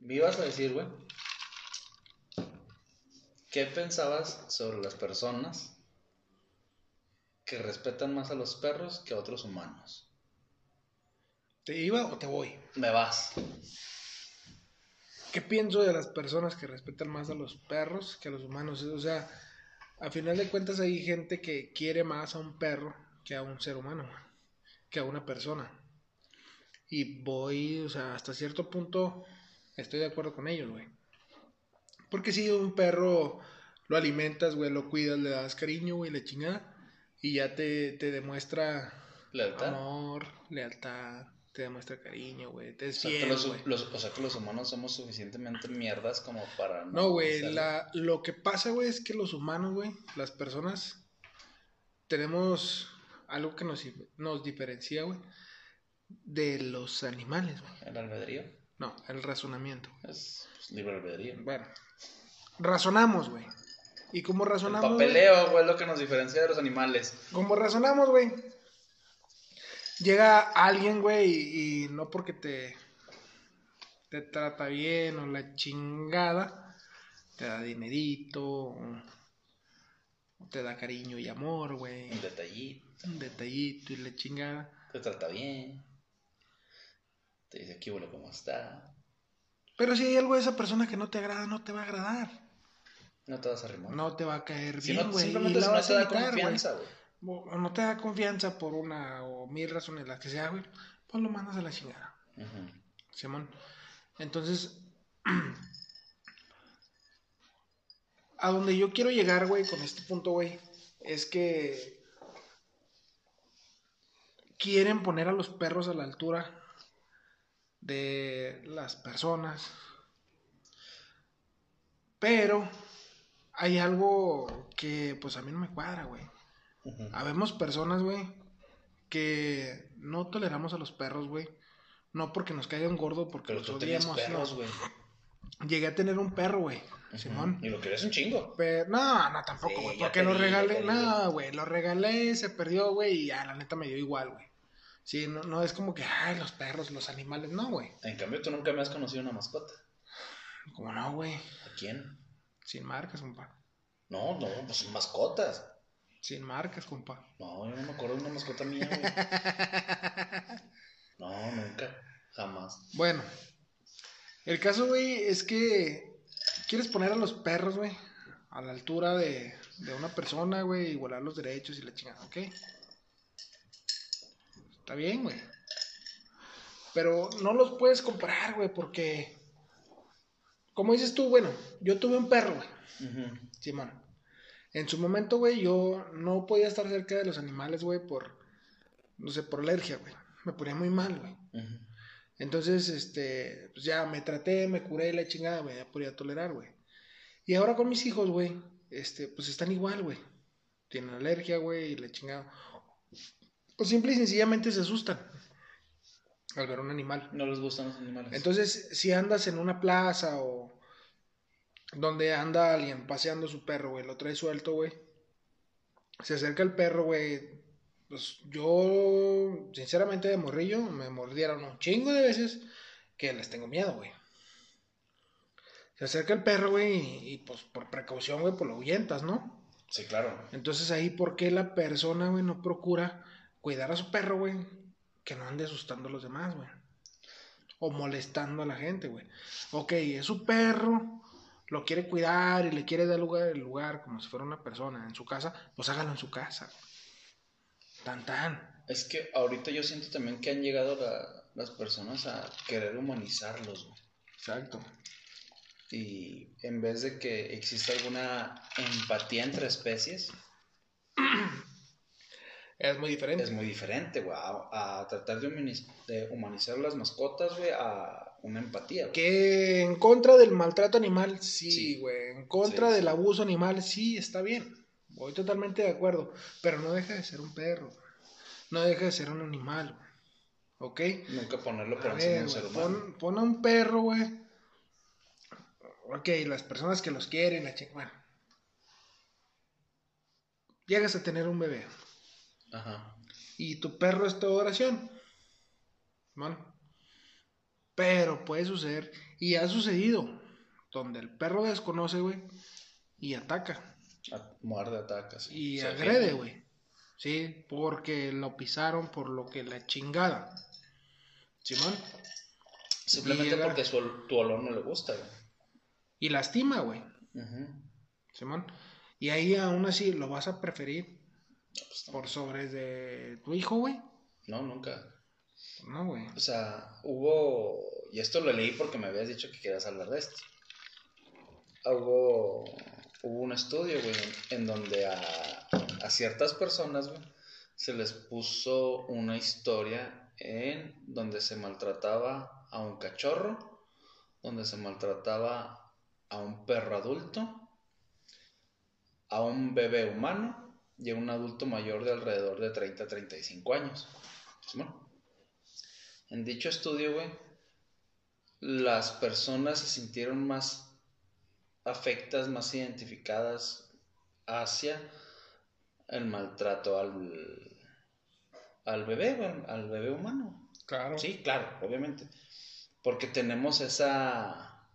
Me ibas a decir, güey. ¿Qué pensabas sobre las personas que respetan más a los perros que a otros humanos? ¿Te iba o te voy? Me vas. ¿Qué pienso de las personas que respetan más a los perros que a los humanos? O sea, a final de cuentas hay gente que quiere más a un perro que a un ser humano, que a una persona. Y voy, o sea, hasta cierto punto estoy de acuerdo con ellos, güey. Porque si un perro lo alimentas, güey, lo cuidas, le das cariño, güey, le chingada, y ya te, te demuestra Lealtad. amor, lealtad, te demuestra cariño, güey, te O sea, fiel, los, o sea que los humanos somos suficientemente mierdas como para No, güey, la, lo que pasa, güey, es que los humanos, güey, las personas, tenemos algo que nos, nos diferencia, güey, de los animales, güey. El albedrío. No, el razonamiento. Es pues, libre albedrío. Bueno, razonamos, güey. Y como El razonamos, güey, papeleo, güey, es lo que nos diferencia de los animales. como razonamos, güey, llega alguien, güey, y, y no porque te, te trata bien o la chingada, te da dinerito, te da cariño y amor, güey, Un detallito. un detallito y la chingada. Te trata bien. Te dice aquí, bueno, ¿cómo está? Pero si hay algo de esa persona que no te agrada, no te va a agradar. No te vas a arrimar. No te va a caer Si bien, no, güey. simplemente y la si no te a da confianza, güey. O no te da confianza por una o mil razones, las que sea, güey. Pues lo mandas a la chingada. Ujú. Simón. Entonces, a donde yo quiero llegar, güey, con este punto, güey, es que quieren poner a los perros a la altura de las personas. Pero hay algo que pues a mí no me cuadra, güey. Habemos personas, güey, que no toleramos a los perros, güey. No porque nos caigan gordo, porque Pero los tú tenías odiamos. perros, no. güey. Llegué a tener un perro, güey. Simón. Y lo querías un chingo. Pero, no, no, tampoco, güey. porque lo regalé. No, güey. Lo regalé, se perdió, güey. Y ya, la neta me dio igual, güey. Sí, no, no es como que, ay, los perros, los animales. No, güey. En cambio, tú nunca me has conocido una mascota. Como no, güey. ¿A quién? Sin marcas, compa. No, no, pues son mascotas. Sin marcas, compa. No, yo no me acuerdo de una mascota mía, güey. No, nunca. Jamás. Bueno, el caso, güey, es que quieres poner a los perros, güey, a la altura de, de una persona, güey, igualar los derechos y la chingada, ¿ok? Está bien, güey. Pero no los puedes comparar, güey, porque, como dices tú, bueno, yo tuve un perro, güey. Simón. En su momento, güey, yo no podía estar cerca de los animales, güey, por, no sé, por alergia, güey. Me ponía muy mal, güey. Entonces, este, pues ya me traté, me curé la chingada, güey, ya podía tolerar, güey. Y ahora con mis hijos, güey, este, pues están igual, güey. Tienen alergia, güey, y la chingada. O simple y sencillamente se asustan al ver un animal. No les gustan los animales. Entonces, si andas en una plaza o donde anda alguien paseando su perro, güey, lo trae suelto, güey. Se acerca el perro, güey. Pues yo, sinceramente, de morrillo, me mordieron un chingo de veces que les tengo miedo, güey. Se acerca el perro, güey, y, y, pues por precaución, güey, pues lo ahuyentas, ¿no? Sí, claro. Entonces ahí, ¿por qué la persona, güey, no procura cuidar a su perro, güey? Que no ande asustando a los demás, güey. O molestando a la gente, güey. Ok, es su perro, lo quiere cuidar y le quiere dar lugar, el lugar como si fuera una persona en su casa, pues hágalo en su casa. Tan tan. Es que ahorita yo siento también que han llegado la- las personas a querer humanizarlos, güey. Exacto. Y en vez de que exista alguna empatía entre especies, Es muy diferente. es muy diferente, güey. A, a tratar de, humaniz- de humanizar las mascotas, güey, a una empatía. güey. Que en contra del maltrato animal, sí, Sí. güey. En contra Sí, del sí. abuso animal, sí, está bien. Voy totalmente de acuerdo. Pero no deja de ser un perro. No deja de ser un animal, güey. ¿Ok? Nunca ponerlo por encima de un ser humano. pon, pon a un perro, güey. Ok, las personas que los quieren, la chica. Bueno. Llegas a tener un bebé. Ajá. Y tu perro es tu oración. ¿no? Pero puede suceder, y ha sucedido, donde el perro desconoce, güey, y ataca. A- Muerde, ataca. sí. Y agrede, güey. Sí, porque lo pisaron por lo que la chingada. Simón. Simplemente llega- porque su tu olor no le gusta, güey. Y lastima, güey. Ujú. Simón. Y ahí aún así lo vas a preferir No, pues, no. por sobre de tu hijo, güey. No, nunca. No, güey. O sea, hubo, y esto lo leí porque me habías dicho que querías hablar de esto. Hubo, hubo un estudio, güey, en donde a, a ciertas personas, güey, se les puso una historia en donde se maltrataba a un cachorro, donde se maltrataba a un perro adulto, a un bebé humano y a un adulto mayor de alrededor de 30 a 35 años. ¿Simón? En dicho estudio, güey, las personas se sintieron más afectas, más identificadas hacia el maltrato al, al bebé, güey, al bebé humano. Claro. Sí, claro, obviamente. Porque tenemos esa...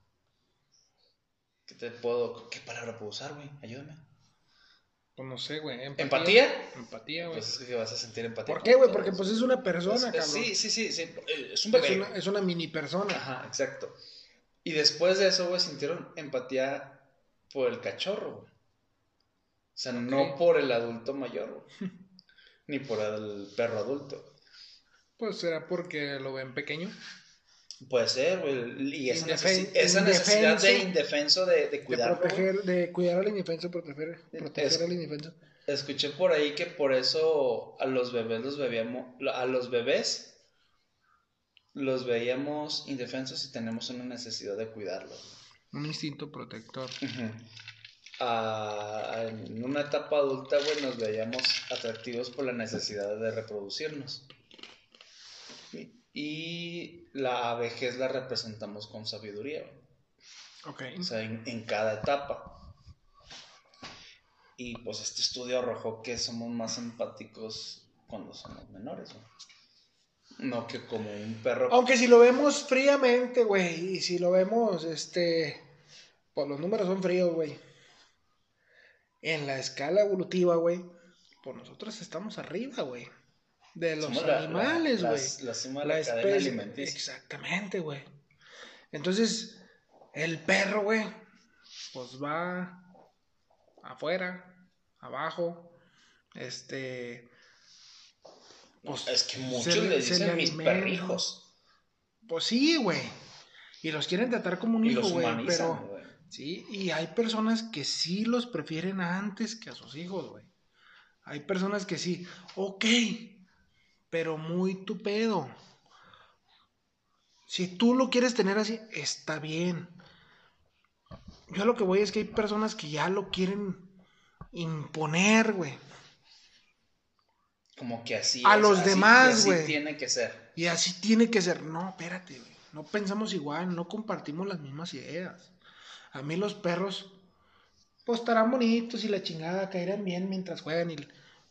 ¿Qué te puedo... ¿Qué palabra puedo usar, güey? Ayúdame. Pues no sé, güey. ¿Empatía? Empatía, güey. Pues es que vas a sentir empatía. ¿Por qué, güey? Porque pues es una persona, Es- cabrón. Sí, sí, sí, sí. Es un es, bebé. una, es una mini persona. Ajá, exacto. Y después de eso, güey, sintieron empatía por el cachorro, güey. O sea, no por el adulto mayor, güey. Ni por el perro adulto. Pues será porque lo ven pequeño. Puede ser, güey. Y esa, Indefen- necesi- esa necesidad de indefenso. de, de De cuidarlo. güey. proteger, de cuidar al indefenso, proteger, proteger Es- al indefenso. Escuché por ahí que por eso a los bebés los veíamos, a los bebés los veíamos indefensos y tenemos una necesidad de cuidarlos. Un instinto protector. Ah, en una etapa adulta, güey, nos veíamos atractivos por la necesidad de reproducirnos. Y- la vejez la representamos con sabiduría, güey. Ok. o sea, en, en cada etapa. Y pues este estudio arrojó que somos más empáticos cuando somos menores, güey. No que como un perro. Aunque si lo vemos fríamente, güey, y si lo vemos, este, pues los números son fríos, güey. En la escala evolutiva, güey, pues nosotros estamos arriba, güey. De los somos animales, güey. La, La la, cadena especie. alimenticia. Exactamente, güey. Entonces, el perro, güey, pues va afuera, abajo, este... pues, es que muchos le- dicen le mis perrijos. Pues sí, güey. Y los quieren tratar como un Y hijo, güey. Pero, sí, y hay personas que sí los prefieren antes que a sus hijos, güey. Hay personas que sí, ok, pero muy tu pedo. Si tú lo quieres tener así, está bien. Yo a lo que voy es que hay personas que ya lo quieren imponer, güey. Como que así A es, los así- demás, y así güey. tiene que ser. Y así tiene que ser. No, espérate, güey. No pensamos igual, no compartimos las mismas ideas. A mí los perros, pues estarán bonitos y la chingada caerán bien mientras juegan. y-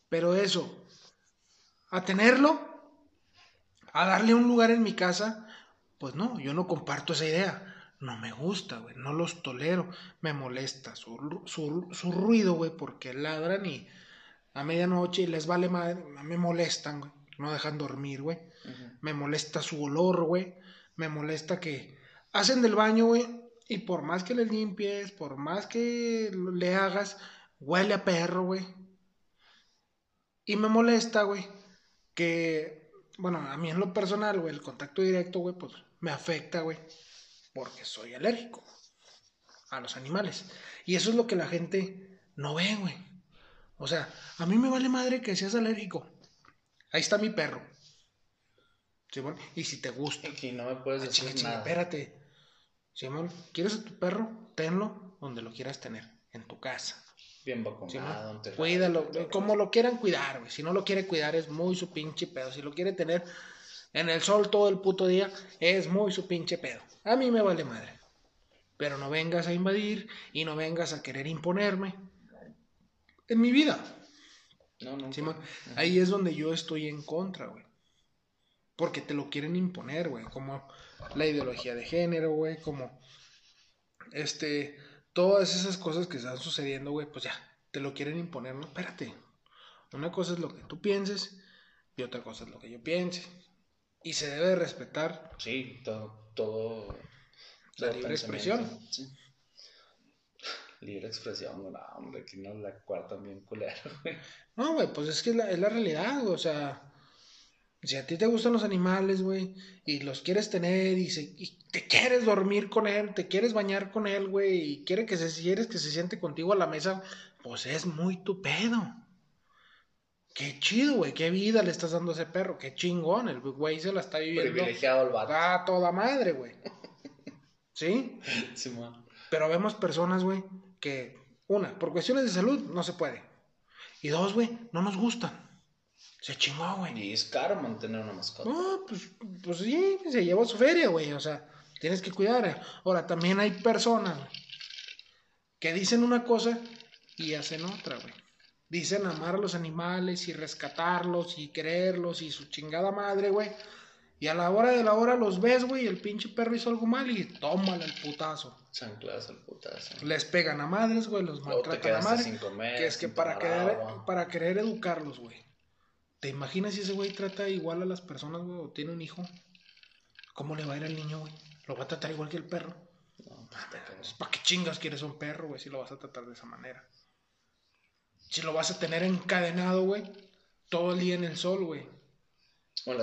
Pero eso, a tenerlo, a darle un lugar en mi casa, pues no, yo no comparto esa idea. No me gusta, güey, no los tolero. Me molesta su, su, su ruido, güey, porque ladran y a medianoche y les vale madre. Me molestan, güey. No dejan dormir, güey. Me molesta su olor, güey. Me molesta que hacen del baño, güey. Y por más que le limpies, por más que le hagas, huele a perro, güey. Y me molesta, güey, que, bueno, a mí en lo personal, güey, el contacto directo, güey, pues me afecta, güey, porque soy alérgico a los animales. Y eso es lo que la gente no ve, güey. O sea, a mí me vale madre que seas alérgico. Ahí está mi perro. Simón, y si te gusta. Y no me puedes Ah, decir nada. espérate. Simón, ¿quieres a tu perro? Tenlo donde lo quieras tener, en tu casa. Bien vacunado. enterrado, Cuídalo, como lo quieran cuidar, güey. Si no lo quiere cuidar, es muy su pinche pedo. Si lo quiere tener en el sol todo el puto día, es muy su pinche pedo. A mí me vale madre. Pero no vengas a invadir y no vengas a querer imponerme en mi vida. No, no. Ahí es donde yo estoy en contra, güey. Porque te lo quieren imponer, güey. Como la ideología de género, güey, como este, todas esas cosas que están sucediendo, güey, pues ya, te lo quieren imponer, no, espérate. Una cosa es lo que tú pienses y otra cosa es lo que yo piense. Y se debe respetar. Sí, todo, todo. La libre expresión. Sí. Libre expresión, no, hombre, aquí no la cuarta bien culero, güey. No, güey, pues es que es la, es la realidad, güey, o sea. Si a ti te gustan los animales, güey, y los quieres tener y, se, y, te quieres dormir con él, te quieres bañar con él, güey, y quiere que se, quieres que se siente contigo a la mesa, pues es muy tu pedo. Qué chido, güey, qué vida le estás dando a ese perro, qué chingón, el güey se la está viviendo. Privilegiado el vato. A toda madre, güey. ¿Sí? Sí, man. Pero vemos personas, güey, que, una, por cuestiones de salud no se puede. Y dos, güey, no nos gustan. Se chingó, güey. Y es caro mantener una mascota. No, pues, pues sí, se llevó su feria, güey. O sea, tienes que cuidar. Ahora, también hay personas que dicen una cosa y hacen otra, güey. Dicen amar a los animales y rescatarlos y quererlos y su chingada madre, güey. Y a la hora de la hora los ves, güey, el pinche perro hizo algo mal y tómale el putazo. Chanclas el putazo. Les pegan a madres, güey, los maltratan a madres. Que es que para querer, para querer educarlos, güey. ¿Te imaginas si ese güey trata igual a las personas, güey, o tiene un hijo? ¿Cómo le va a ir al niño, güey? ¿Lo va a tratar igual que el perro? No, pues te cagas. ¿Para qué chingas quieres un perro, güey, si lo vas a tratar de esa manera? Si lo vas a tener encadenado, güey, todo el día en el sol, güey.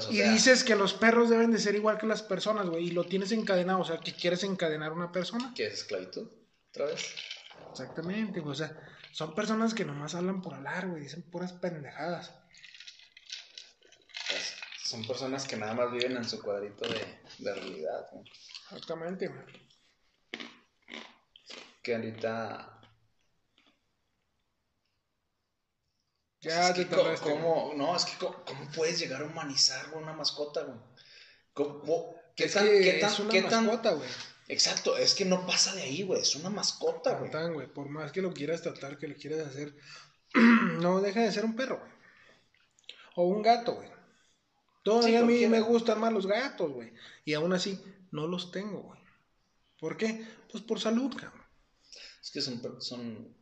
Y dices que los perros deben de ser igual que las personas, güey, y lo tienes encadenado, o sea, que quieres encadenar a una persona. ¿Qué es esclavitud? ¿Otra vez? Exactamente, güey, o sea, son personas que nomás hablan por hablar, güey, dicen puras pendejadas. Son personas que nada más viven en su cuadrito de, de realidad. ¿no? Exactamente, güey. Que ahorita. Ya es te que tardaste, ¿cómo, No, es que ¿cómo, puedes llegar a humanizar una mascota, güey? ¿Cómo- ¿Qué Es tan, que qué tan, es una qué tan- mascota, güey. Exacto, es que no pasa de ahí, güey. Es una mascota, güey. Tan, güey. Por más que lo quieras tratar, que lo quieras hacer, no deja de ser un perro, güey. O un gato, güey. Todavía a mí me gustan más los gatos, güey. Y aún así, no los tengo, güey. ¿Por qué? Pues por salud, cabrón. Es que son. son,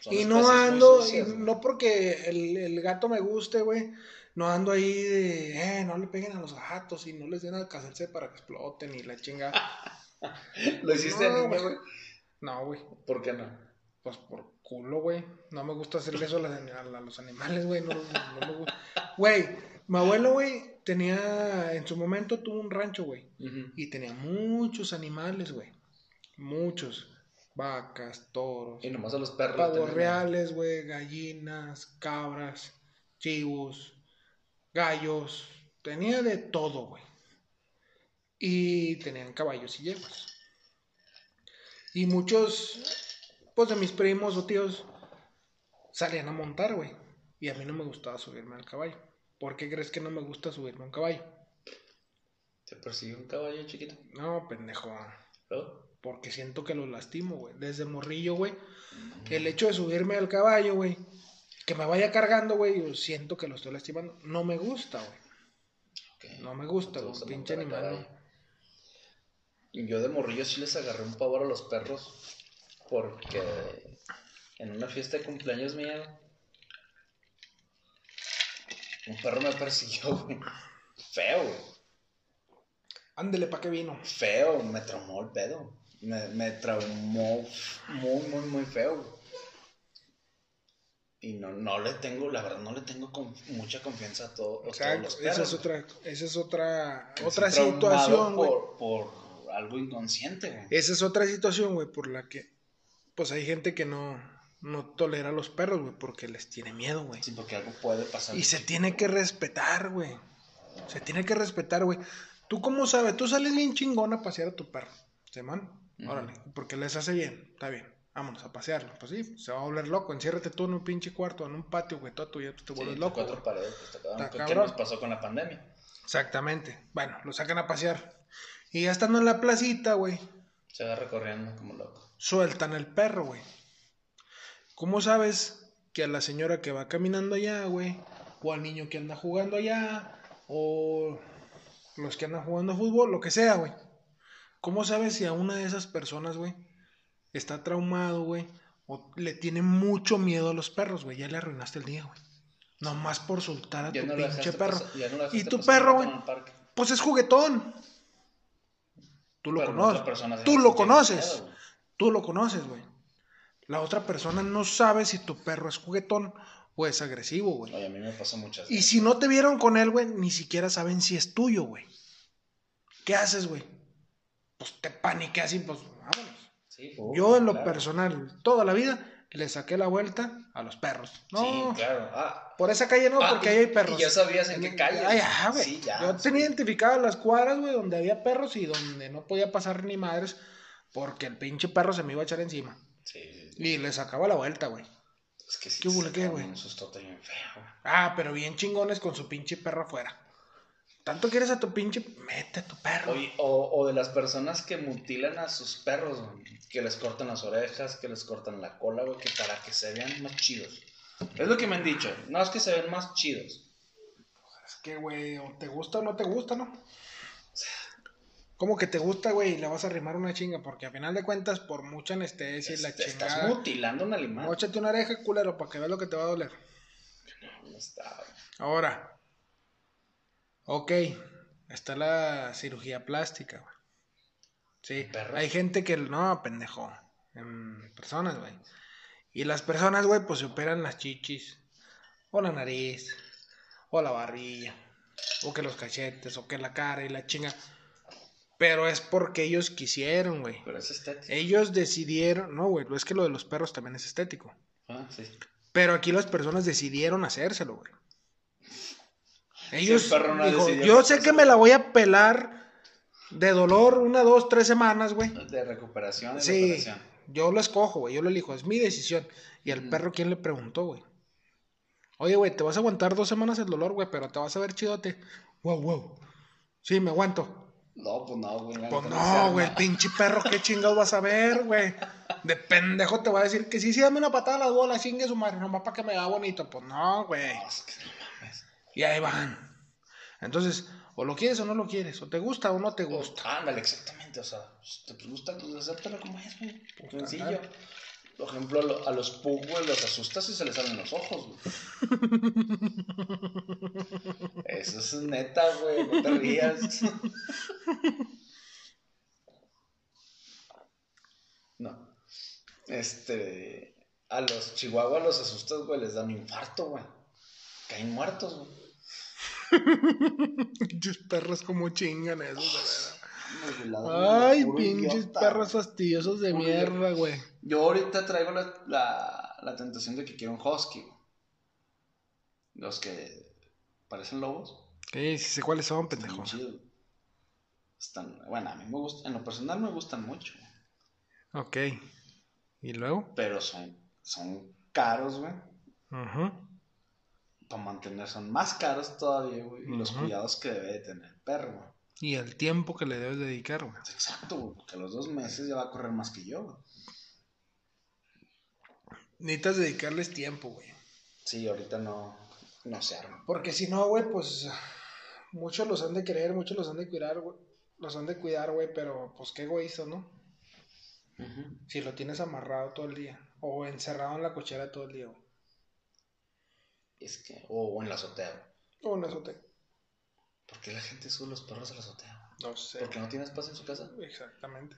son Y no ando, sucias, y güey. no porque el, el gato me guste, güey. No ando ahí de, eh, no le peguen a los gatos y no les den a casarse para que exploten y la chinga. Lo hiciste No, niño, güey. No, güey. ¿Por qué no? Pues por culo, güey. No me gusta hacerle eso a, los animales, güey. No, no- no me gusta. Güey, mi abuelo, güey, tenía, en su momento tuvo un rancho, güey. Y tenía muchos animales, güey. Muchos. Vacas, toros, Y nomás a los perros. pavos reales, güey, gallinas, cabras, chivos, gallos. Tenía de todo, güey. Y tenían caballos y yeguas. Y muchos, pues de mis primos o tíos, salían a montar, güey. Y a mí no me gustaba subirme al caballo. ¿Por qué crees que no me gusta subirme a un caballo? ¿Te persiguió un caballo chiquito? No, pendejo. ¿No? Porque siento que lo lastimo, güey. Desde morrillo, güey. El hecho de subirme al caballo, güey. Que me vaya cargando, güey. Yo siento que lo estoy lastimando. No me gusta, güey. No me gusta, güey. Pinche animal. yo de morrillo sí les agarré un pavor a los perros. Porque en una fiesta de cumpleaños mía, un perro me persiguió, güey. Feo, güey. Ándele, ¿pa' qué vino? Feo, me traumó el pedo. Me, me traumó muy, muy, muy feo. güey. Y no, no le tengo, la verdad, no le tengo mucha confianza a, todo- a todos Exacto. los Esa perros. es otra, esa es otra, otra situación, güey. Por, por algo inconsciente, güey. Esa es otra situación, güey, por la que, pues hay gente que no, no tolera a los perros, güey, porque les tiene miedo, güey. Sí, porque algo puede pasar. Y se tiene que respetar, güey. Se tiene que respetar, güey. ¿Tú cómo sabes? Tú sales bien chingón a pasear a tu perro. ¿Se man? Órale. Porque les hace bien. Está bien. Vámonos a pasearlo. Pues sí, se va a volver loco. Enciérrate tú en un pinche cuarto, en un patio, güey. Todo tuyo, tú te Sí, vuelves entre loco. cuatro güey. paredes, pues, está cabrón. Está ¿Qué nos pasó con la pandemia? Exactamente. Bueno, lo sacan a pasear. Y ya estando en la placita, güey, Se agarra corriendo como loco. sueltan el perro, güey. ¿Cómo sabes que a la señora que va caminando allá, güey, o al niño que anda jugando allá, o los que andan jugando fútbol, lo que sea, güey. ¿Cómo sabes si a una de esas personas, güey, está traumado, güey, o le tiene mucho miedo a los perros, güey? Ya le arruinaste el día, güey. Nomás por soltar a Ya tu no pinche perro. pasar- no y tu perro, güey, pues es juguetón. Tú lo Pero conoces. Tú lo conoces. miedo. Tú lo conoces, güey. La otra persona no sabe si tu perro es juguetón o es agresivo, güey. Oye, a mí me pasa muchas Y si no te vieron con él, güey, ni siquiera saben si es tuyo, güey. ¿Qué haces, güey? Pues te paniqueas y pues vámonos. Sí, uh, Yo en lo claro. personal, toda la vida, le saqué la vuelta a los perros. No, Sí, claro. Ah, por esa calle no, Ah, porque y- ahí hay perros. y ya sabías en qué calle. Ay, ya, güey. Sí, ya. Yo tenía identificadas las cuadras, güey, donde había perros y donde no podía pasar ni madres porque el pinche perro se me iba a echar encima. sí. Y le sacaba la vuelta, güey. Es que sí. ¿Qué hubo, qué, güey? Un sustote bien feo. Ah, pero bien chingones con su pinche perro afuera. Tanto quieres a tu pinche, mete a tu perro. Oye, o, o de las personas que mutilan a sus perros, güey, que les cortan las orejas, que les cortan la cola, güey, que para que se vean más chidos. Es lo que me han dicho, no es que se ven más chidos. Es que, güey, o te gusta o no te gusta, ¿no? ¿Cómo que te gusta, güey? Y le vas a arrimar una chinga, porque a final de cuentas, por mucha anestesia y la estás chingada. mutilando a un animal. Móchate una oreja, culero, para que veas lo que te va a doler. No está, güey. Ahora, ok, está la cirugía plástica, güey. Sí, ¿Perros? hay gente que no, pendejo, en personas, güey. Y las personas, güey, pues se operan las chichis, o la nariz, o la barrilla, o que los cachetes, o que la cara y la chinga. Pero es porque ellos quisieron, güey. Pero es estético. Ellos decidieron, no, güey, es que lo de los perros también es estético. Ah, sí. Pero aquí las personas decidieron hacérselo, güey. Ellos, el perro no dijo, yo sé que me la voy a pelar de dolor una, dos, tres semanas, güey. De recuperación, de Sí, yo lo escojo, güey, yo lo elijo, es mi decisión. Y al Ujú. perro, ¿quién le preguntó, güey? Oye, güey, te vas a aguantar dos semanas el dolor, güey, pero te vas a ver chidote. Wow, wow. Sí, me aguanto. No, pues no, güey. Pues no, güey, el pinche perro, qué chingados vas a ver, güey. De pendejo te va a decir que sí, sí, dame una patada a las bolas, chingue su madre, nomás para que me vea bonito. Pues no, güey. No, es que no mames. Y ahí van. Entonces, o lo quieres o no lo quieres, o te gusta o no te gusta. Ándale, exactamente. O sea, si te gusta, pues acéptalo como es, güey. Pues, Sencillo. Por ejemplo, a lo- a los pug, los asustas y se les salen los ojos, güey. Eso es neta, güey. No te rías. No. Este. A los chihuahuas los asustas, güey, les da un infarto, güey. Caen muertos, güey. Pinches perros como chingan eso, Ay, pinches idiota, perros fastidiosos de mierda, güey. Yo ahorita traigo la, la, la tentación de que quiero un husky. güey. Los que parecen lobos. Sí, sí sé cuáles son, pendejo. Están, bueno, a mí me gusta, en lo personal me gustan mucho. güey. Ok. ¿Y luego? Pero son, son caros, güey. Ajá. Para mantener son más caros todavía, güey. Y los cuidados que debe de tener el perro, güey. Y el tiempo que le debes dedicar, güey. Exacto, güey. Porque a los dos meses ya va a correr más que yo, güey. Necesitas dedicarles tiempo, güey. Sí, ahorita no, no se arma. Porque si no, güey, pues muchos los han de querer, muchos los han de cuidar, güey. Los han de cuidar, güey, pero pues qué egoísta, ¿no? Si lo tienes amarrado todo el día o encerrado en la cochera todo el día, güey. Es que, o, o en la azotea, güey. O en azote. ¿Por qué la gente sube los perros a la azotea? No sé. ¿Porque no tiene espacio en su casa? Exactamente.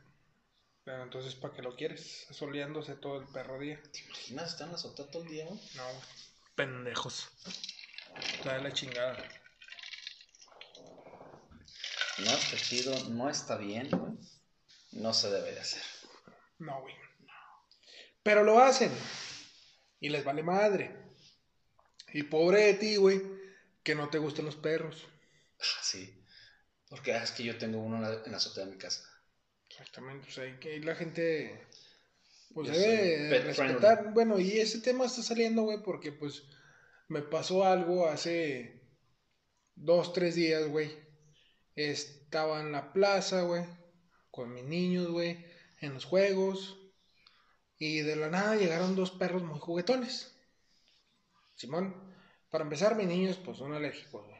Pero entonces, ¿para qué lo quieres? Soleándose todo el perro día. ¿Te imaginas estar en la azotea todo el día, güey? No, pendejos. Está de la chingada. No está chido, no está bien, güey. No se debe de hacer. No, güey. Pero lo hacen. Y les vale madre. Y pobre de ti, güey, que no te gustan los perros. Ah, Sí. Porque ah, es que yo tengo uno en la, en la azotea de mi casa. Exactamente. O sea, que ahí la gente pues Yo debe respetar. friendly. Bueno, y ese tema está saliendo, güey, porque pues me pasó algo hace dos, tres días, güey. Estaba en la plaza, güey, con mis niños, güey, en los juegos. Y de la nada llegaron dos perros muy juguetones. Simón, para empezar, mis niños, pues son alérgicos, güey.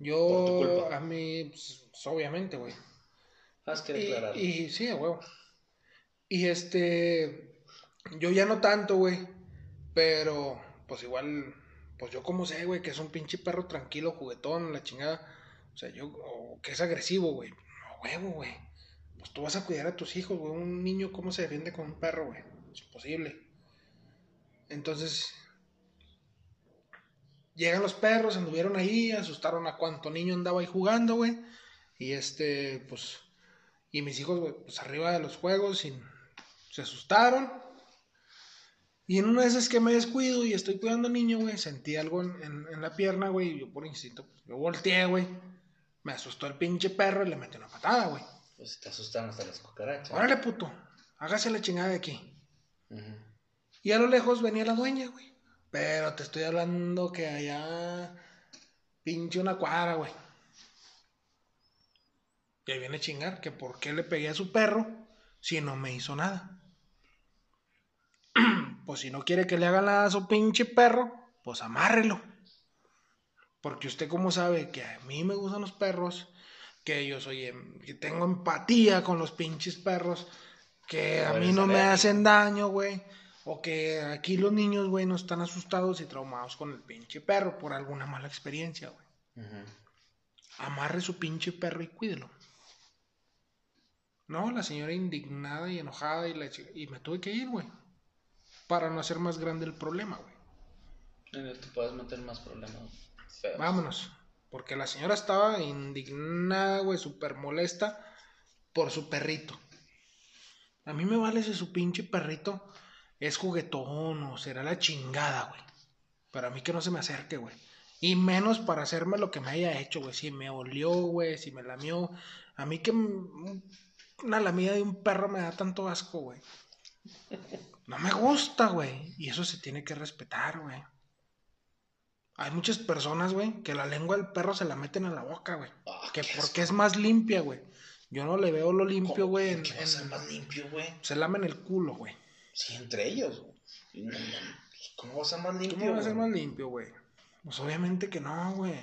Yo, Por tu culpa. a mí, pues, obviamente, güey. Haz que Y, declarar. y sí, a huevo. Y este, yo ya no tanto, güey. Pero, pues igual, pues yo como sé, güey, que es un pinche perro tranquilo, juguetón, la chingada. O sea, yo, o que es agresivo, güey. No, huevo, güey. Pues tú vas a cuidar a tus hijos, güey. Un niño, ¿cómo se defiende con un perro, güey? Es imposible. Entonces, llegan los perros, anduvieron ahí, asustaron a cuánto niño andaba ahí jugando, güey. Y este, pues, y mis hijos, güey, pues arriba de los juegos, y se asustaron. Y en una de esas que me descuido y estoy cuidando al niño, güey, sentí algo en, en- en la pierna, güey, y yo por instinto, pues, yo volteé, güey. Me asustó el pinche perro y le metí una patada, güey. Pues te asustan hasta las cucarachas. Órale, puto, hágase la chingada de aquí. Y a lo lejos venía la dueña, güey. Pero te estoy hablando que allá pinche una cuadra, güey. Y ahí viene a chingar que por qué le pegué a su perro si no me hizo nada. pues si no quiere que le haga nada a su pinche perro, pues amárrelo. Porque usted como sabe que a mí me gustan los perros, que yo soy, em- que tengo empatía con los pinches perros, que a mí no me hacen daño, güey. O que aquí los niños, güey, no están asustados y traumados con el pinche perro por alguna mala experiencia, güey. Amarre su pinche perro y cuídelo. No, la señora indignada y enojada y, la y me tuve que ir, güey. Para no hacer más grande el problema, güey. Te puedes meter más problemas feos. Vámonos. Porque la señora estaba indignada, güey, súper molesta por su perrito. A mí me vale si su pinche perrito es juguetón o será la chingada, güey. Pero a mí que no se me acerque, güey. Y menos para hacerme lo que me haya hecho, güey. Si me olió, güey, si me lamió. A mí que una lamida de un perro me da tanto asco, güey. No me gusta, güey. Y eso se tiene que respetar, güey. Hay muchas personas, güey, que la lengua del perro se la meten a la boca, güey. Ah, Que qué porque es más limpia, güey. Yo no le veo lo limpio, güey. En, ¿Qué va a ser en- más limpio, güey? Se lamen el culo, güey. Sí, entre ellos. güey. ¿Cómo va a ser más limpio? ¿Cómo va a ser más limpio, güey? Pues obviamente que no, güey.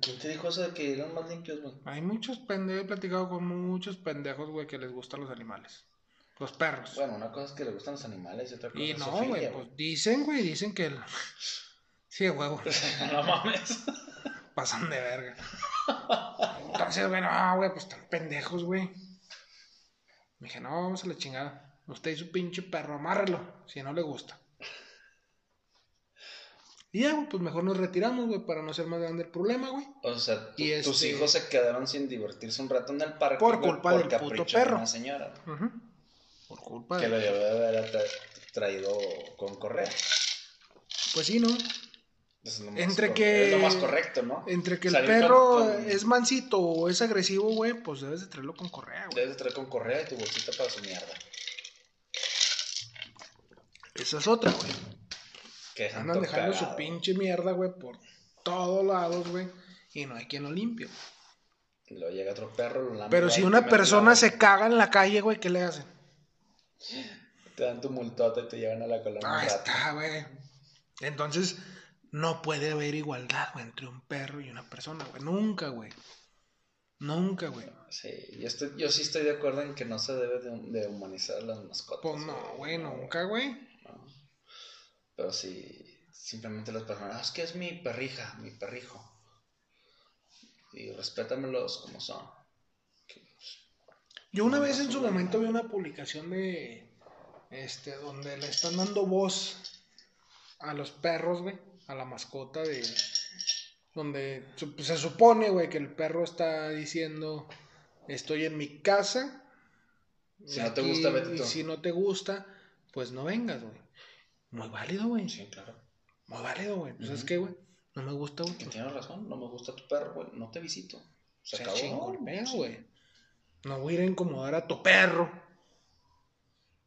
¿Quién te dijo eso de que eran más limpios, güey? Hay muchos pendejos, he platicado con muchos pendejos, güey, que les gustan los animales. Los perros. Bueno, una cosa es que le gustan los animales y otra cosa y es no, güey, pues dicen, güey, dicen que... el- Sí, huevo, no mames. pasan de verga. Entonces, güey, no, güey, pues están pendejos, güey. Me dije, no, vamos a la chingada. Usted y su pinche perro, amárrelo, si no le gusta. Y ya, güey, pues mejor nos retiramos, güey, para no hacer más grande el problema, güey. O sea, tu- Y tus este- hijos se quedaron sin divertirse un rato en el parque. Por güey, culpa del puto capricho de perro. Una señora. Ujú. Por culpa Que de... lo debe de haber tra- traído con correa. Pues sí, ¿no? Es lo más Entre que- Es lo más correcto, ¿no? Entre que el Salir perro con- con- es mansito o es agresivo, güey, pues debes de traerlo con correa, güey. Debes de traer con correa y tu bolsita para su mierda. Esa es otra, güey. Que Andan dejando su pinche mierda, güey, por todos lados, güey. Y no hay quien lo limpie. Llega otro perro, lo lame, Pero si una persona la- se caga en la calle, güey, ¿qué le hacen? Te dan tu multota y te llevan a la colonia. un Ahí está, güey. Entonces, no puede haber igualdad, güey, entre un perro y una persona, güey. Nunca, güey. Nunca, güey. Sí, yo, estoy, yo sí estoy de acuerdo en que no se debe de, de humanizar las mascotas. Pues no, güey, nunca, güey. No. Pero sí, simplemente las personas, "Ah, es que es mi perrija, mi perrijo. Y respétamelos como son. Yo una vez en su momento vi una publicación de este donde le están dando voz a los perros, güey, a la mascota de donde pues, se supone, güey, que el perro está diciendo estoy en mi casa. Si no te gusta, vete y tú. si no te gusta, pues no vengas, güey. Muy válido, güey. Sí, claro. Muy válido, güey. Pues es Ujú. que, güey, no me gusta, güey. Tienes razón, no me gusta tu perro, güey, no te visito. Se Se acabó. güey. No voy a ir a incomodar a tu perro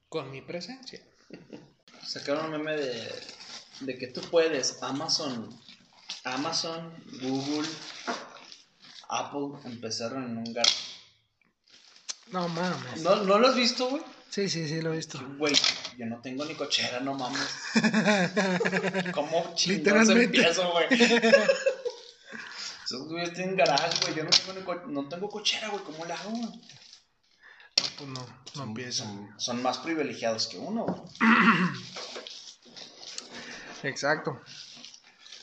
con mi presencia. Sacaron un meme de, de que tú puedes, Amazon, Amazon, Google, Apple empezaron en un gato. No mames. ¿No, ¿No lo has visto, güey? Sí, sí, sí, lo he visto. Güey, yo no tengo ni cochera, no mames. ¿Cómo chingados empiezo, güey? Esos güeyes tienen garage, güey. Yo no tengo, ni co- no tengo cochera, güey. ¿Cómo la hago, güey? No, pues no, no Son- empieza. Son, son más privilegiados que uno, güey. Exacto.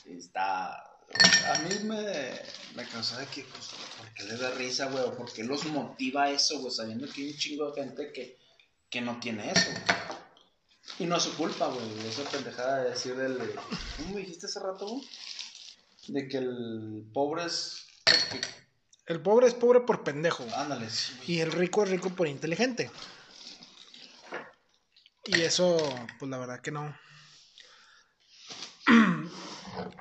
Está. A mí me, me causó de que, pues, ¿por qué les da risa, güey? ¿O por qué los motiva eso, güey? Sabiendo que hay un chingo de gente que, que no tiene eso, güey. Y no es su culpa, güey. Esa pendejada de decir del. ¿Cómo me dijiste hace rato, güey? De que el pobre es. El pobre es pobre por pendejo. Ándale, sí. Y el rico es rico por inteligente. Y eso, pues la verdad que no.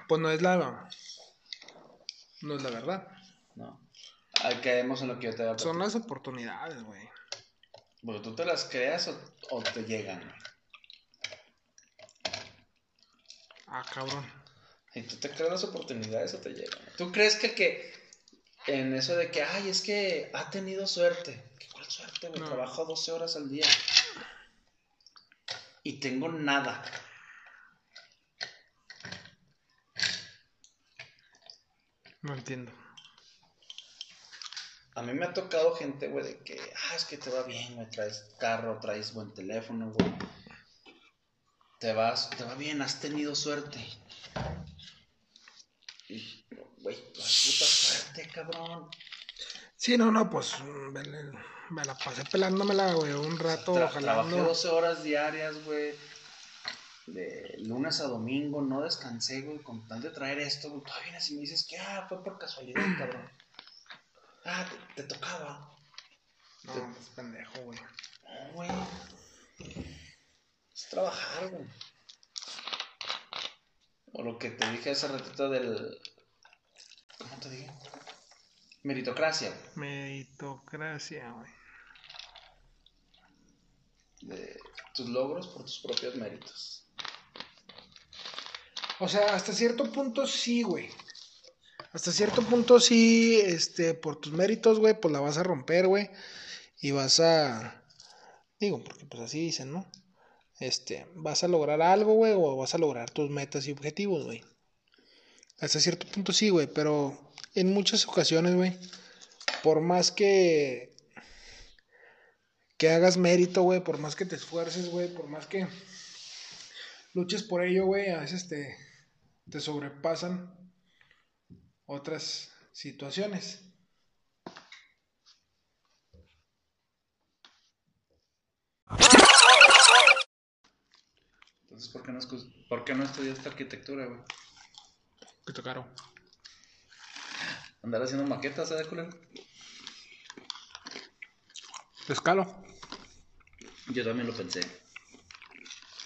Pues no es la. No es la verdad. No. Ahí caemos en lo que yo te había Son las oportunidades, güey. Porque tú te las creas o, o te llegan, güey. Ah, cabrón. Y tú te creas las oportunidades o te llegan. ¿Tú crees que el que en eso de que, ay, es que ha tenido suerte? ¿Qué cuál suerte, güey? No. Trabajo 12 horas al día. Y tengo nada. No entiendo. A mí me ha tocado gente, güey, de que, ah, es que te va bien, güey, traes carro, traes buen teléfono, güey. Te vas, te va bien, has tenido suerte. Güey, tu puta suerte, cabrón. Sí, no, no, pues me, me la pasé pelándomela, güey, un rato Tra- trabajé jalando. 12 horas diarias, güey. De lunes a domingo, no descansé, güey, con tal de traer esto, güey. Todavía vienes y me dices que, ah, fue por casualidad, cabrón. Ah, te, te tocaba. No, es pendejo, güey. No, güey. Es trabajar, güey. O lo que te dije hace ratito del. ¿Cómo te dije? Meritocracia, güey. Meritocracia, güey. De tus logros por tus propios méritos. O sea, hasta cierto punto sí, güey. Hasta cierto punto sí, este, por tus méritos, güey, pues la vas a romper, güey. Y vas a... Digo, porque pues así dicen, ¿no? Este, vas a lograr algo, güey, o vas a lograr tus metas y objetivos, güey. Hasta cierto punto sí, güey, pero en muchas ocasiones, güey, por más que que hagas mérito, güey, por más que te esfuerces, güey, por más que luches por ello, güey, a veces te, te sobrepasan otras situaciones. Entonces, ¿por qué no, ¿por qué no estudiaste arquitectura, güey? Que tocaron. Andar haciendo maquetas, ¿sabes, culero? Escalo. Yo también lo pensé.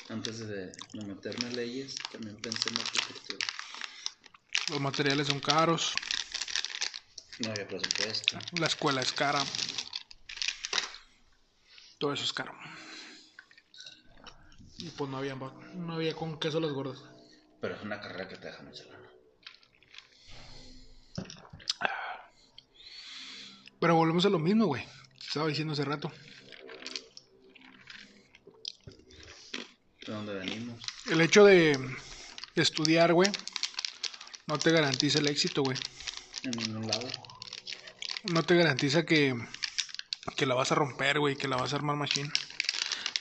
Antes de, de meterme a leyes, también pensé en arquitectura. Los materiales son caros. No había presupuesto. La escuela es cara. Todo eso es caro. Y pues no había, no había con queso las gordas. Pero es una carrera que te deja mucha lana. Pero volvemos a lo mismo, güey. Estaba diciendo hace rato. ¿De dónde venimos? El hecho de estudiar, güey, no te garantiza el éxito, güey. En ningún lado. No te garantiza que, que la vas a romper, güey, que la vas a armar machine.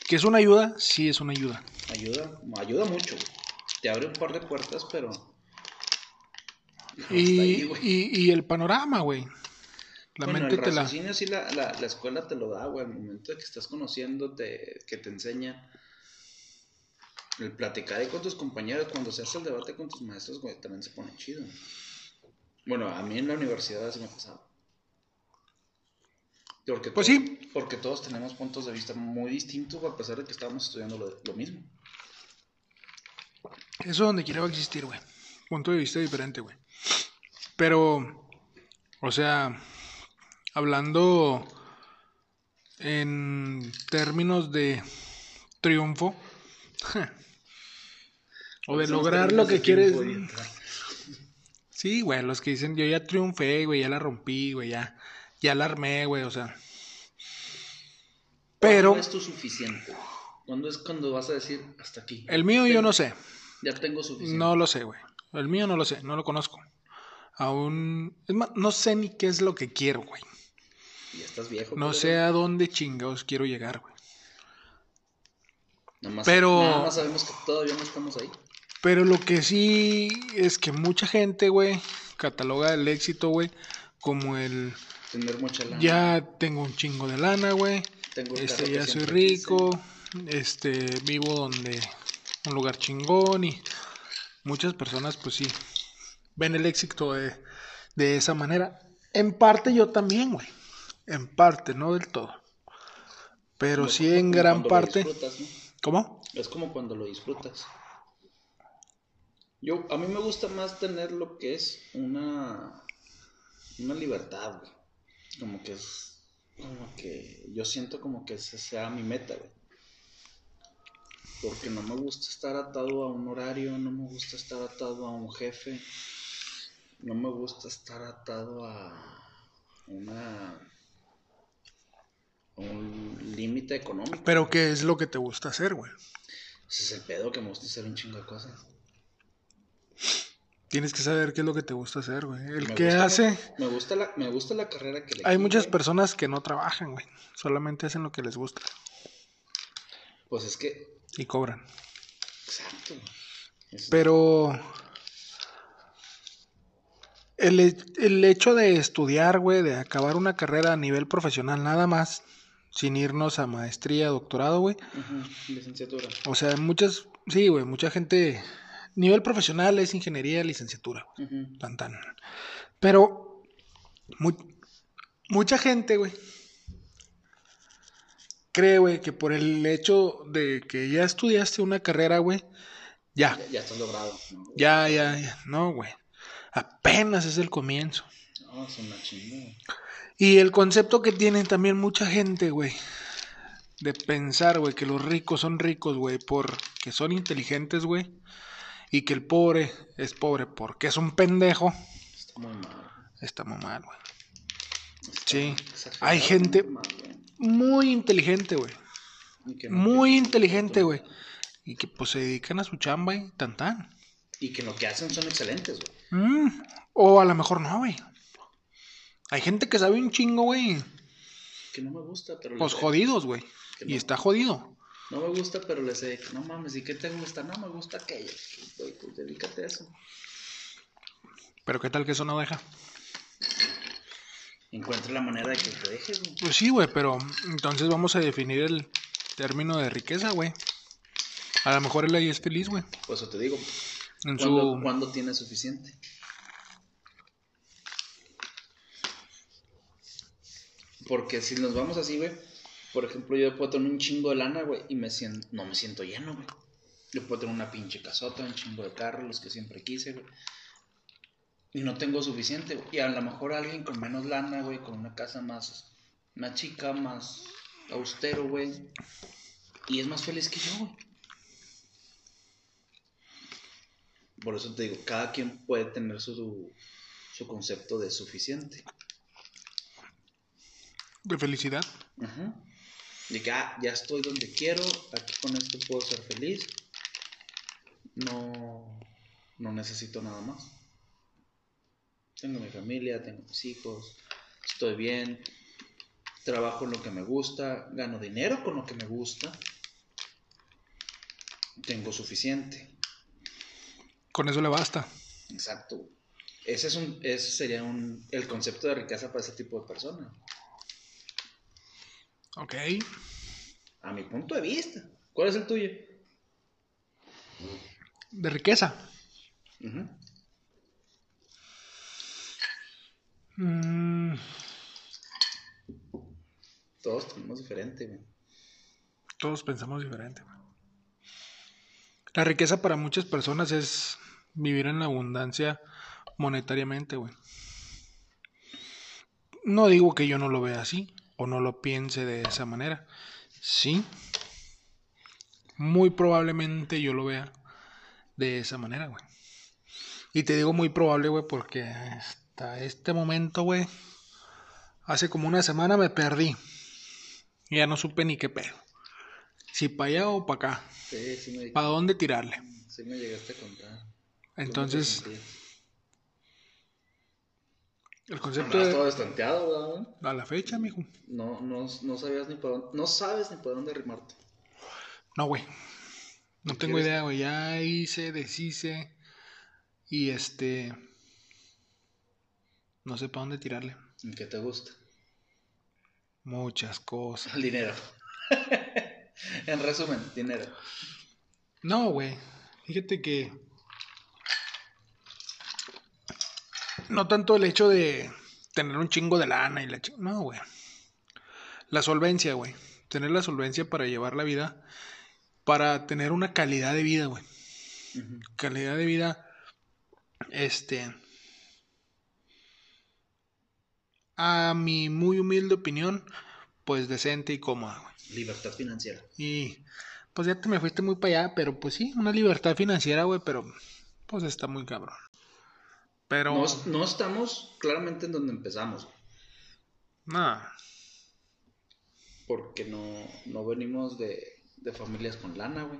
¿Que es una ayuda? Sí, es una ayuda. Ayuda, ayuda mucho. Te abre un par de puertas, pero. Y, ahí, y, y el panorama, güey. La Bueno, mente el te la... sí la, la, la escuela te lo da, güey. Al momento de que estás conociendo, te, que te enseña. El platicar con tus compañeros, cuando se hace el debate con tus maestros, güey, también se pone chido. Bueno, a mí en la universidad así me pasaba. Porque Pues sí. Porque todos tenemos puntos de vista muy distintos, a pesar de que estábamos estudiando lo, lo mismo. Eso es donde a existir, güey. Punto de vista diferente, güey. Pero, o sea, hablando en términos de triunfo, o de lograr lo que de quieres. Sí, güey, los que dicen yo ya triunfé, güey, ya la rompí, güey, ya, ya la armé, güey, o sea. Pero ¿Cuándo es tu suficiente? ¿Cuándo es cuando vas a decir hasta aquí? el mío yo Tengo- no sé. Ya tengo suficiente. No lo sé, güey. El mío no lo sé, no lo conozco. Aún. Es más, no sé ni qué es lo que quiero, güey. Y estás viejo. No sé a dónde chingados quiero llegar, güey. Nada más, pero- Nada más sabemos que todavía no estamos ahí. Pero lo que sí es que mucha gente, güey, cataloga el éxito, güey, como el Tener mucha lana. ya tengo un chingo de lana, güey. Este ya soy rico, este vivo donde un lugar chingón y muchas personas pues sí ven el éxito de, de esa manera. En parte yo también, güey. En parte, no del todo. Pero sí Como en gran parte. ¿Cómo? Es como cuando lo disfrutas. Yo, a mí me gusta más tener lo que es una, una libertad, güey. Como que es, como que yo siento como que esa sea mi meta, güey. Porque no me gusta estar atado a un horario, no me gusta estar atado a un jefe, no me gusta estar atado a una a un límite económico. Pero ¿qué es lo que te gusta hacer, güey? Ese es el pedo que me gusta hacer un chingo de cosas. Tienes que saber qué es lo que te gusta hacer, güey. El Me que gusta- hace... Me gusta la, me gusta la carrera que le Hay muchas personas que no trabajan, güey. Solamente hacen lo que les gusta Pues es que. y cobran. Exacto. Es- Pero el, el hecho de estudiar, güey, de acabar una carrera a nivel profesional nada más, sin irnos a maestría, doctorado, güey. Ujú, licenciatura. O sea, muchas, sí, güey, mucha gente, nivel profesional es ingeniería, licenciatura, güey, tan tan. Pero mu- mucha gente, güey, cree, güey, que por el hecho de que ya estudiaste una carrera, güey, ya, Ya, ya estás logrado. ¿no? ya, ya, ya. No, güey. Apenas es el comienzo. No, es una chingada. Y el concepto que tienen también mucha gente, güey. De pensar, güey, que los ricos son ricos, güey, porque son inteligentes, güey. Y que el pobre es pobre porque es un pendejo. Está muy mal. Está muy mal, güey. Sí. Hay gente- mal. Muy inteligente, güey. No Muy inteligente, güey. Y que pues se dedican a su chamba y tan tan. Y que lo que hacen son excelentes, güey. Mm, O a lo mejor no, güey. Hay gente que sabe un chingo, güey. Que no me gusta, pero. Pues jodidos, güey. Y está jodido. No me gusta, pero les he dicho, no mames, ¿y qué te gusta? No me gusta aquello. Güey, pues dedícate a eso. Pero qué tal que eso no deja. Encuentra la manera de que te dejes, güey. Pues sí, güey, pero entonces vamos a definir el término de riqueza, güey. A lo mejor él ahí es feliz, güey. Por eso te digo, En ¿cuándo, su... cuándo tienes suficiente? Porque si nos vamos así, güey, por ejemplo, yo puedo tener un chingo de lana, güey, y me siento, no me siento lleno, güey. Yo puedo tener una pinche casota, un chingo de carros, los que siempre quise, güey. Y no tengo suficiente, güey. Y a lo mejor alguien con menos lana, güey, con una casa más, más chica, más austero, güey. Y es más feliz que yo, güey. Por eso te digo, cada quien puede tener su, su concepto de suficiente. De felicidad. Ajá. De que, ah, ya estoy donde quiero, aquí con esto puedo ser feliz. No, no necesito nada más. Tengo mi familia, tengo mis hijos, estoy bien, trabajo en lo que me gusta, gano dinero con lo que me gusta. Tengo suficiente. Con eso le basta. Exacto. Ese, es un, ese sería un, el concepto de riqueza para ese tipo de personas. Ok. A mi punto de vista. ¿Cuál es el tuyo? De riqueza. Mm, Todos tenemos diferente, güey. todos pensamos diferente. güey. La riqueza para muchas personas es vivir en la abundancia monetariamente, güey. No digo que yo no lo vea así o no lo piense de esa manera. Sí. Muy probablemente yo lo vea de esa manera, güey. Y te digo muy probable, güey, porque hasta este momento, güey, hace como una semana me perdí. Ya no supe ni qué pedo. Si para allá o para acá. Sí, sí me, ¿Para dónde tirarle? sí me llegaste a contar. ¿Cómo te Entonces? El concepto de... todo estanteado, ¿verdad? A la fecha, mijo. No, no, no sabías ni por dónde, no sabes ni por dónde arrimarte. No, güey. No ¿Y tengo quieres? idea, güey. Ya hice, deshice. Y este. No sé para dónde tirarle. ¿En qué te gusta? Muchas cosas. El dinero. en resumen, dinero. No, güey. Fíjate que. No tanto el hecho de tener un chingo de lana y la No, güey. La solvencia, güey. Tener la solvencia para llevar la vida. Para tener una calidad de vida, güey. Calidad de vida, este, a mi muy humilde opinión, pues decente y cómoda, güey. Libertad financiera. Y pues ya te me fuiste muy para allá, pero pues sí, una libertad financiera, güey, pero pues está muy cabrón. Pero, No, no estamos claramente en donde empezamos, nada, porque no, no venimos de, de familias con lana, güey.